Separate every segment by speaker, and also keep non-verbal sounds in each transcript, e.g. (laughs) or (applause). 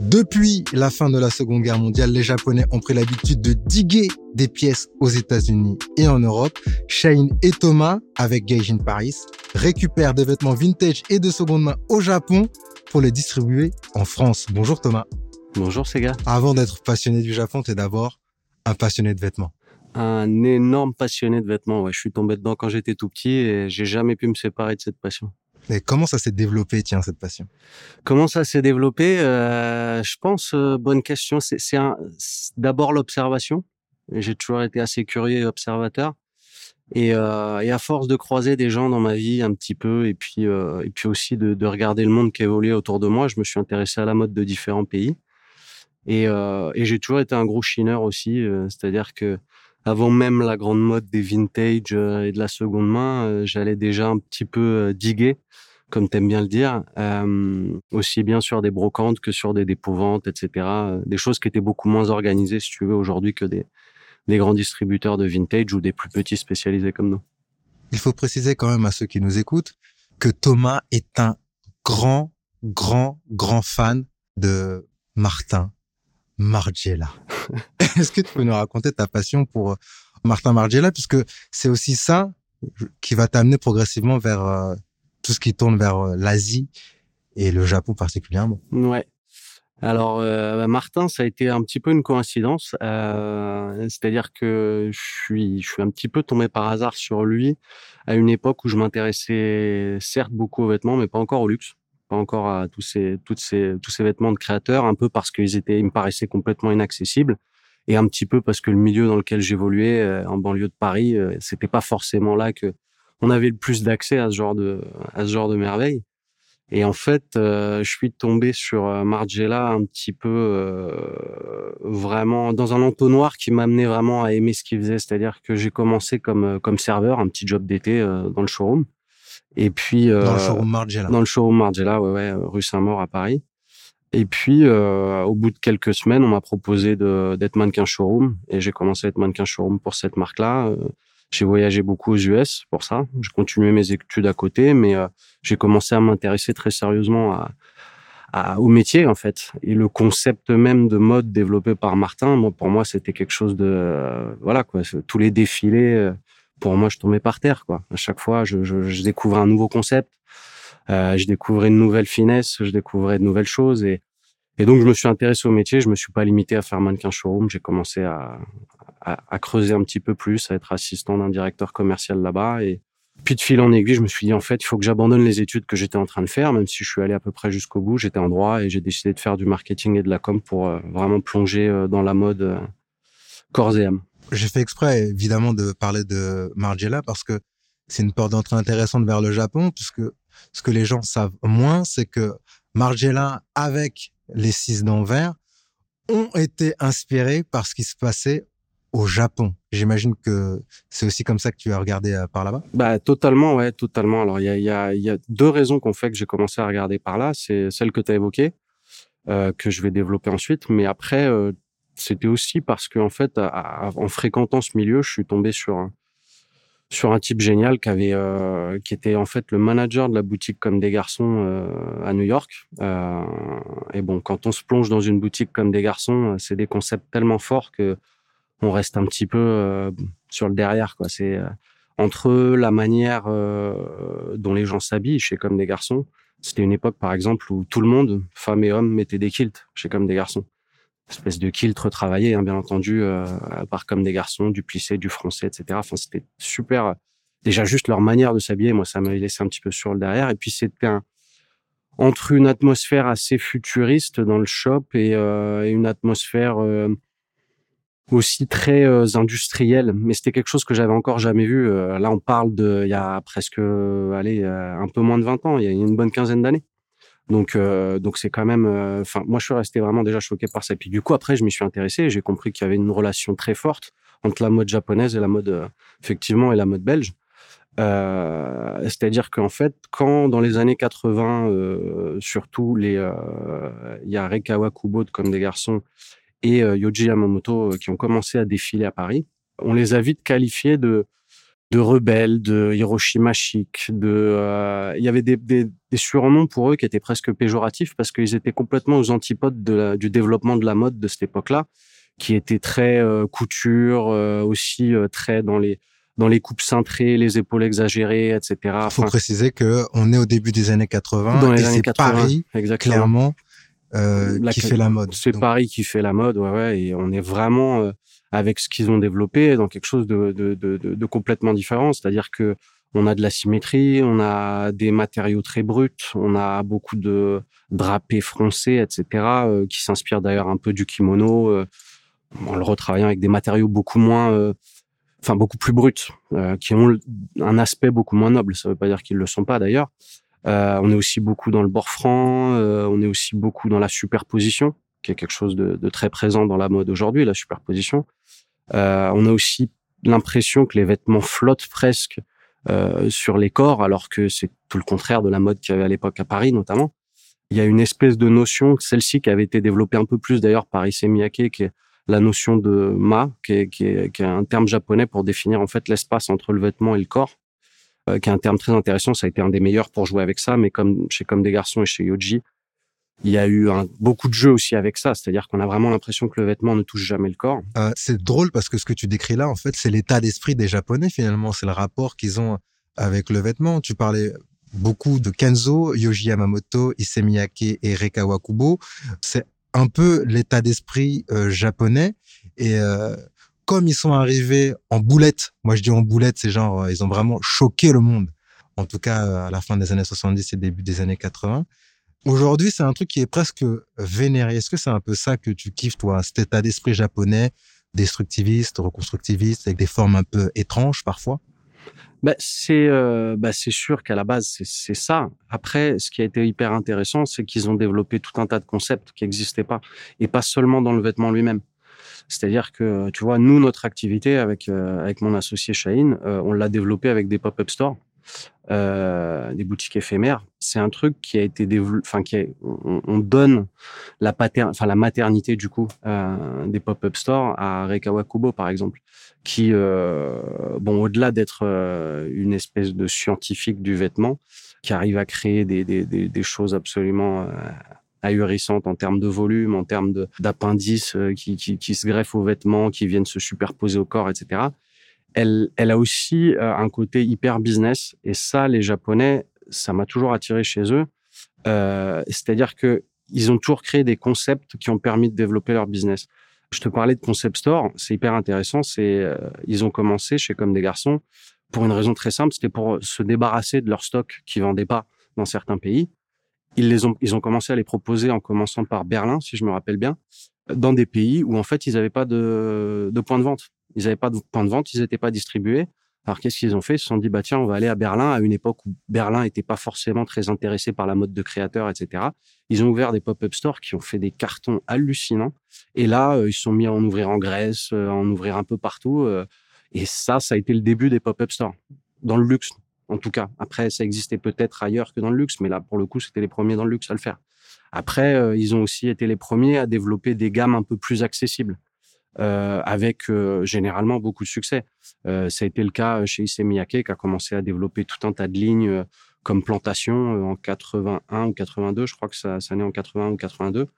Speaker 1: Depuis la fin de la Seconde Guerre mondiale, les Japonais ont pris l'habitude de diguer des pièces aux États-Unis et en Europe. Shane et Thomas, avec Gaijin Paris, récupèrent des vêtements vintage et de seconde main au Japon pour les distribuer en France. Bonjour Thomas.
Speaker 2: Bonjour Sega.
Speaker 1: Avant d'être passionné du Japon, tu es d'abord un passionné de vêtements.
Speaker 2: Un énorme passionné de vêtements. Ouais, je suis tombé dedans quand j'étais tout petit et j'ai jamais pu me séparer de cette passion.
Speaker 1: Et comment ça s'est développé, tiens, cette passion?
Speaker 2: Comment ça s'est développé? Euh, Je pense, euh, bonne question. C'est d'abord l'observation. J'ai toujours été assez curieux et observateur. Et, euh, et, à force de croiser des gens dans ma vie un petit peu, et puis, et puis aussi de, de, regarder le monde qui évoluait autour de moi, je me suis intéressé à la mode de différents pays. Et, et j'ai toujours été un gros chineur aussi, c'est-à-dire que avant même la grande mode des vintage euh, et de la seconde main, euh, j'allais déjà un petit peu diguer, comme t'aimes bien le dire, aussi bien sur des brocantes que sur des dépôts-ventes, etc. Des choses qui étaient beaucoup moins organisées, si tu veux, aujourd'hui que des grands distributeurs de vintage ou des plus petits spécialisés comme nous.
Speaker 1: Il faut préciser quand même à ceux qui nous écoutent que Thomas est un grand, grand, grand fan de Martin Margiela. (laughs) Est-ce que tu peux nous raconter ta passion pour euh, Martin Margiela? Puisque c'est aussi ça qui va t'amener progressivement vers euh, tout ce qui tourne vers euh, l'Asie et le Japon particulièrement.
Speaker 2: Ouais. Alors euh, Martin, ça a été un petit peu une coïncidence, c'est-à-dire que je suis, je suis un petit peu tombé par hasard sur lui à une époque où je m'intéressais certes beaucoup aux vêtements, mais pas encore au luxe, pas encore à tous ces, toutes ces, tous ces vêtements de créateurs, un peu parce qu'ils étaient, ils me paraissaient complètement inaccessibles, et un petit peu parce que le milieu dans lequel j'évoluais, euh, en banlieue de Paris, euh, c'était pas forcément là que on avait le plus d'accès à ce genre de, à ce genre de merveilles. Et en fait, euh, je suis tombé sur euh, Margiela un petit peu vraiment dans un entonnoir qui m'a amené vraiment à aimer ce qu'il faisait. C'est-à-dire que j'ai commencé comme comme serveur, un petit job d'été dans le showroom. Et puis
Speaker 1: dans le showroom Margiela.
Speaker 2: Dans le showroom Margiela, ouais, ouais, rue Saint-Maur à Paris. Et puis, au bout de quelques semaines, on m'a proposé d'être mannequin showroom, et j'ai commencé à être mannequin showroom pour cette marque-là. J'ai voyagé beaucoup aux US pour ça. J'ai continué mes études à côté, mais euh, j'ai commencé à m'intéresser très sérieusement à, à, au métier en fait. Et le concept même de mode développé par Martin, moi, pour moi, c'était quelque chose de euh, voilà quoi. Tous les défilés, euh, pour moi, je tombais par terre quoi. À chaque fois, je, je, je découvrais un nouveau concept, euh, je découvrais une nouvelle finesse, je découvrais de nouvelles choses et et donc, je me suis intéressé au métier. Je me suis pas limité à faire mannequin showroom. J'ai commencé à, à, à, creuser un petit peu plus, à être assistant d'un directeur commercial là-bas. Et puis, de fil en aiguille, je me suis dit, en fait, il faut que j'abandonne les études que j'étais en train de faire, même si je suis allé à peu près jusqu'au bout. J'étais en droit et j'ai décidé de faire du marketing et de la com pour euh, vraiment plonger euh, dans la mode euh, corps et âme.
Speaker 1: J'ai fait exprès, évidemment, de parler de Margiela parce que c'est une porte d'entrée intéressante vers le Japon, puisque ce que les gens savent moins, c'est que Margiela, avec les six d'envers ont été inspirés par ce qui se passait au Japon. J'imagine que c'est aussi comme ça que tu as regardé euh, par là-bas?
Speaker 2: Bah totalement, ouais, totalement. Alors il y a, y, a, y a deux raisons qu'on fait que j'ai commencé à regarder par là. C'est celle que tu as évoquée, euh, que je vais développer ensuite. Mais après, euh, c'était aussi parce que en fait, en fréquentant ce milieu, je suis tombé sur sur un type génial qui avait, euh, qui était en fait le manager de la boutique comme des garçons euh, à New York. Euh, et bon, quand on se plonge dans une boutique comme des garçons, c'est des concepts tellement forts que on reste un petit peu sur le derrière. Quoi. C'est entre la manière dont les gens s'habillent chez comme des garçons. C'était une époque, par exemple, où tout le monde, femmes et hommes, mettaient des kilts chez comme des garçons espèce de kilt retravaillé, hein, bien entendu, euh, par comme des garçons, du plissé, du français, etc. Enfin, c'était super. Déjà, juste leur manière de s'habiller, moi, ça m'avait laissé un petit peu sur le derrière. Et puis, c'était un, entre une atmosphère assez futuriste dans le shop et, euh, une atmosphère euh, aussi très euh, industrielle. Mais c'était quelque chose que j'avais encore jamais vu. Euh, là, on parle de, il y a presque, allez, un peu moins de 20 ans, il y a une bonne quinzaine d'années. Donc, euh, donc c'est quand même. Euh, enfin, moi, je suis resté vraiment déjà choqué par ça. Puis du coup, après, je m'y suis intéressé et j'ai compris qu'il y avait une relation très forte entre la mode japonaise et la mode, euh, effectivement, et la mode belge. C'est-à-dire qu'en fait, quand dans les années 80, surtout les, il y a Rekawa Kubo comme des garçons et Yoji Yamamoto qui ont commencé à défiler à Paris, on les a vite qualifiés de de rebelles, de Hiroshima chic, de euh, il y avait des, des, des, surnoms pour eux qui étaient presque péjoratifs parce qu'ils étaient complètement aux antipodes de du développement de la mode de cette époque-là, qui était très euh, couture, euh, aussi très dans les dans les coupes cintrées, les épaules exagérées, etc.
Speaker 1: Il faut préciser que on est au début des années 80
Speaker 2: dans
Speaker 1: les
Speaker 2: et 80,
Speaker 1: Paris,
Speaker 2: exactement.
Speaker 1: clairement, qui fait la mode.
Speaker 2: C'est Paris qui fait la mode, ouais, ouais, et on est vraiment avec ce qu'ils ont développé dans quelque chose de, de, de, de complètement différent. C'est-à-dire que on a de la symétrie, on a des matériaux très bruts, on a beaucoup de drapés froncés, etc., euh, qui s'inspirent d'ailleurs un peu du kimono, euh, en le retravaillant avec des matériaux beaucoup moins, euh, enfin beaucoup plus bruts, euh, qui ont un aspect beaucoup moins noble. Ça ne veut pas dire qu'ils le sont pas d'ailleurs. on est aussi beaucoup dans le bord franc, on est aussi beaucoup dans la superposition, qui est quelque chose de, de très présent dans la mode aujourd'hui, la superposition. Euh, on a aussi l'impression que les vêtements flottent presque euh, sur les corps, alors que c'est tout le contraire de la mode qu'il y avait à l'époque à Paris notamment. Il y a une espèce de notion, celle-ci qui avait été développée un peu plus d'ailleurs par Issey Miyake, qui est la notion de ma, qui est, qui, est, qui est, un terme japonais pour définir en fait l'espace entre le vêtement et le corps, euh, qui est un terme très intéressant. Ça a été un des meilleurs pour jouer avec ça, mais comme chez Comme des garçons et chez Yoji, il y a eu beaucoup de jeux aussi avec ça, c'est-à-dire qu'on a vraiment l'impression que le vêtement ne touche jamais le corps.
Speaker 1: Euh, c'est drôle parce que ce que tu décris là, en fait, c'est l'état d'esprit des Japonais finalement, c'est le rapport qu'ils ont avec le vêtement. Tu parlais beaucoup de Kenzo, Yoji Yamamoto, Issey Miyake et Rekawa Kubo. C'est un peu l'état d'esprit euh, japonais et euh, comme ils sont arrivés en boulette, moi je dis en boulette, c'est genre ils ont vraiment choqué le monde. En tout cas à la fin des années 70 et début des années 80. Aujourd'hui, c'est un truc qui est presque vénéré. Est-ce que c'est un peu ça que tu kiffes, toi, cet état d'esprit japonais, destructiviste, reconstructiviste, avec des formes un peu étranges parfois?
Speaker 2: Bah, c'est euh, bah, c'est sûr qu'à la base c'est ça. Après, ce qui a été hyper intéressant, c'est qu'ils ont développé tout un tas de concepts qui n'existaient pas, et pas seulement dans le vêtement lui-même. C'est-à-dire que tu vois, nous notre activité avec euh, avec mon associé Shaheen, euh, on l'a développé avec des pop-up stores euh, des boutiques éphémères, c'est un truc qui a été développé, enfin qui on, donne la pater, enfin la maternité du coup euh, des pop-up stores à Rekawa Kubo par exemple, qui euh, bon au-delà d'être euh, une espèce de scientifique du vêtement, qui arrive à créer des, des, des, des choses absolument euh, ahurissantes en termes de volume, en termes d'appendices euh, qui, qui, qui se greffent aux vêtements, qui viennent se superposer au corps, etc elle, elle a aussi un côté hyper business. Et ça, les Japonais, ça m'a toujours attiré chez eux. Euh, C'est-à-dire que ils ont toujours créé des concepts qui ont permis de développer leur business. Je te parlais de concept store, c'est hyper intéressant. C'est euh, ils ont commencé chez Comme des garçons pour une raison très simple, c'était pour se débarrasser de leur stock qui vendait pas dans certains pays. Ils les ont ils ont commencé à les proposer en commençant par Berlin, si je me rappelle bien, dans des pays où en fait ils n'avaient pas de, de point de vente. Ils n'avaient pas de point de vente, ils n'étaient pas distribués. Alors qu'est-ce qu'ils ont fait? Ils se sont dit bah tiens, on va aller à Berlin à une époque où Berlin n'était pas forcément très intéressé par la mode de créateurs, etc. Ils ont ouvert des pop-up stores qui ont fait des cartons hallucinants. Et là, euh, ils se sont mis à en ouvrir en Grèce, euh, à en ouvrir un peu partout. Euh, et ça, ça a été le début des pop-up stores dans le luxe, en tout cas. Après, ça existait peut-être ailleurs que dans le luxe, mais là, pour le coup, c'était les premiers dans le luxe à le faire. Après, ils ont aussi été les premiers à développer des gammes un peu plus accessibles. Avec généralement beaucoup de succès. ça a été le cas chez Issey Miyake qui a commencé à développer tout un tas de lignes comme Plantation en 81 ou 82, je crois que ça, ça naît en 81 ou 82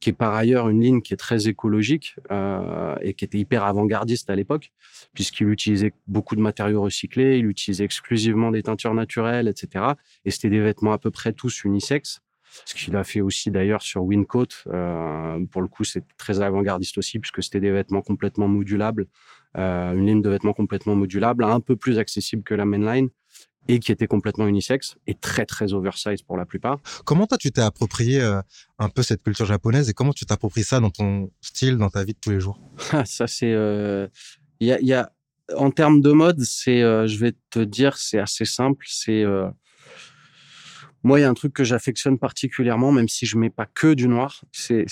Speaker 2: qui est par ailleurs une ligne qui est très écologique euh, et qui était hyper avant-gardiste à l'époque, puisqu'il utilisait beaucoup de matériaux recyclés, il utilisait exclusivement des teintures naturelles, etc. Et c'était des vêtements à peu près tous unisexes. Ce qu'il a fait aussi d'ailleurs sur Wincoat, euh, pour le coup, c'est très avant-gardiste aussi, puisque c'était des vêtements complètement modulables, euh, une ligne de vêtements complètement modulable, un peu plus accessible que la mainline, et qui était complètement unisexe et très très oversize pour la plupart.
Speaker 1: Comment toi tu t'es approprié euh, un peu cette culture japonaise et comment tu t'appropries ça dans ton style, dans ta vie de tous les jours?
Speaker 2: Ça c'est, il y, a, y, a, en termes de mode, c'est, euh, je vais te dire, c'est assez simple. C'est moi, il y a un truc que j'affectionne particulièrement, même si je mets pas que du noir. C'est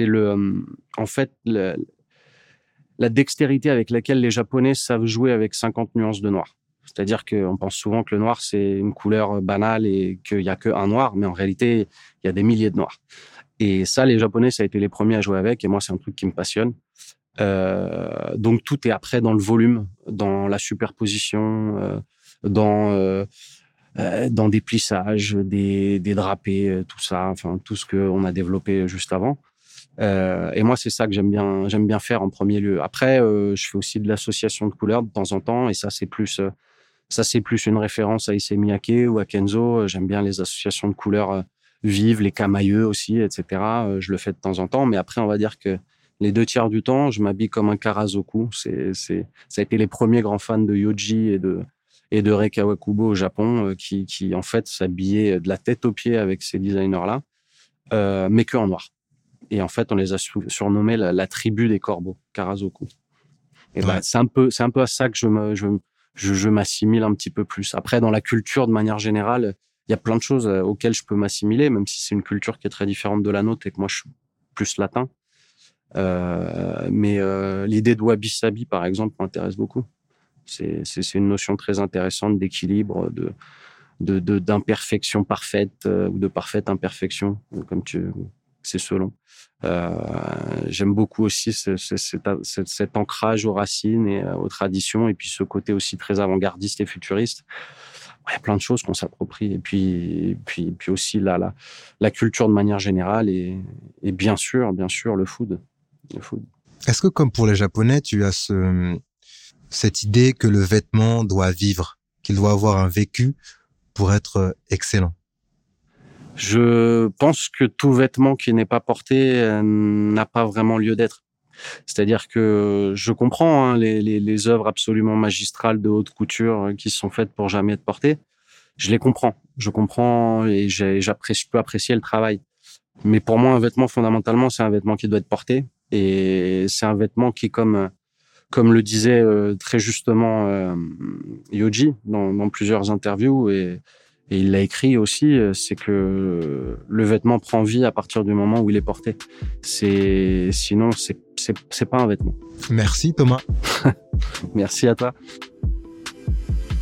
Speaker 2: le, en fait, la dextérité avec laquelle les Japonais savent jouer avec 50 nuances de noir. C'est-à-dire qu'on pense souvent que le noir, c'est une couleur banale et qu'il n'y a qu'un noir, mais en réalité, il y a des milliers de noirs. Et ça, les Japonais, ça a été les premiers à jouer avec, et moi, c'est un truc qui me passionne. Euh, donc, tout est après dans le volume, dans la superposition, euh, dans, euh, euh dans des plissages, des, des drapés, euh, tout ça, enfin, tout ce qu'on a développé juste avant. Euh, et moi, c'est ça que j'aime bien, j'aime bien faire en premier lieu. Après, je fais aussi de l'association de couleurs de temps en temps, et ça, c'est plus ça, c'est plus une référence à Issey Miyake ou à Kenzo. J'aime bien les associations de couleurs euh, vives, les camailleux aussi, etc. Euh, je le fais de temps en temps. Mais après, on va dire que les deux tiers du temps, je m'habille comme un Karazoku. C'est, c'est, ça a été les premiers grands fans de Yoji et de, et de Rei Kawakubo au Japon euh, qui, qui, en fait, s'habillaient de la tête aux pieds avec ces designers-là, euh, mais que en noir. Et en fait, on les a surnommés la, tribu des corbeaux, Karazoku. Et ben, c'est un peu, c'est un peu à ça que je me, je, je, je m'assimile un petit peu plus. Après, dans la culture, de manière générale, il y a plein de choses euh, auxquelles je peux m'assimiler, même si c'est une culture qui est très différente de la nôtre et que moi, je suis plus latin. Euh, mais euh, l'idée de wabi sabi, par exemple, m'intéresse beaucoup. C'est une notion très intéressante d'équilibre, de d'imperfection de, parfaite euh, ou de parfaite imperfection, comme tu c'est selon. Euh, J'aime beaucoup aussi ce, ce, cet, ancrage aux racines et euh, aux traditions, et puis ce côté aussi très avant-gardiste et futuriste. Il y a plein de choses qu'on s'approprie, et puis, puis, puis aussi la, la, la, culture de manière générale, et, et bien sûr, bien sûr, le food. Le food.
Speaker 1: Est-ce que, comme pour les Japonais, tu as ce, cette idée que le vêtement doit vivre, qu'il doit avoir un vécu pour être excellent
Speaker 2: je pense que tout vêtement qui n'est pas porté euh, n'a pas vraiment lieu d'être. C'est-à-dire que je comprends hein, les, les, œuvres absolument magistrales de haute couture euh, qui sont faites pour jamais être portées. Je les comprends. Je comprends et j'apprécie, peux apprécier le travail. Mais pour moi, un vêtement, fondamentalement, c'est un vêtement qui doit être porté. Et c'est un vêtement qui, comme, comme le disait euh, très justement Yoji dans, dans plusieurs interviews, et et il l'a écrit aussi, euh, c'est que le vêtement prend vie à partir du moment où il est porté. C'est sinon c'est c'est pas un vêtement.
Speaker 1: Merci Thomas. (laughs)
Speaker 2: Merci à toi.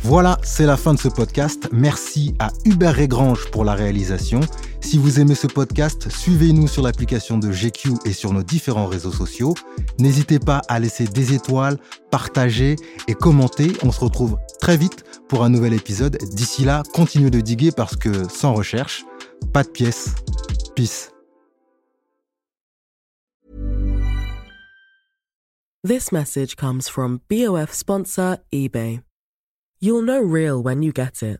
Speaker 1: Voilà, c'est la fin de ce podcast. Merci à Hubert Régrange pour la réalisation. Si vous aimez ce podcast, suivez-nous sur l'application de GQ et sur nos différents réseaux sociaux. N'hésitez pas à laisser des étoiles, partager et commenter. On se retrouve très vite pour un nouvel épisode. D'ici là, continuez de diguer parce que sans recherche, pas de pièces. Peace.
Speaker 3: This message comes from BOF sponsor eBay. You'll know real when you get it.